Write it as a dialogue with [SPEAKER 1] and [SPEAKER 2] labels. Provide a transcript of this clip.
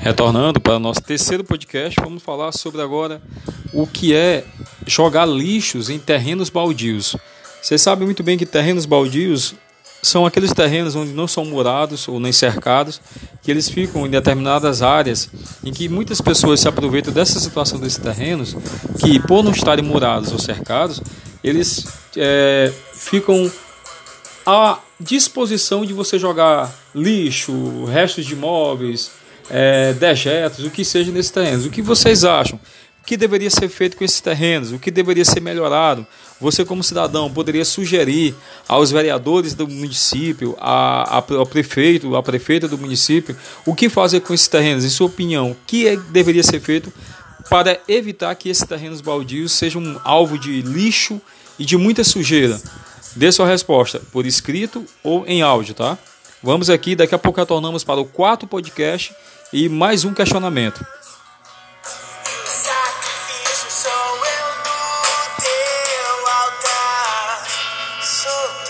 [SPEAKER 1] Retornando para o nosso terceiro podcast, vamos falar sobre agora o que é jogar lixos em terrenos baldios. Você sabe muito bem que terrenos baldios são aqueles terrenos onde não são murados ou nem cercados, que eles ficam em determinadas áreas em que muitas pessoas se aproveitam dessa situação desses terrenos, que por não estarem murados ou cercados, eles é, ficam à disposição de você jogar lixo, restos de móveis, é, dejetos, o que seja nesses terrenos. O que vocês acham? O que deveria ser feito com esses terrenos? O que deveria ser melhorado? Você, como cidadão, poderia sugerir aos vereadores do município, a, a, ao prefeito, à prefeita do município, o que fazer com esses terrenos? Em sua opinião, o que é, deveria ser feito para evitar que esses terrenos baldios sejam alvo de lixo e de muita sujeira? Dê sua resposta por escrito ou em áudio, tá? Vamos aqui, daqui a pouco retornamos para o quarto podcast e mais um questionamento. Sacrifício sou eu no teu altar. Sou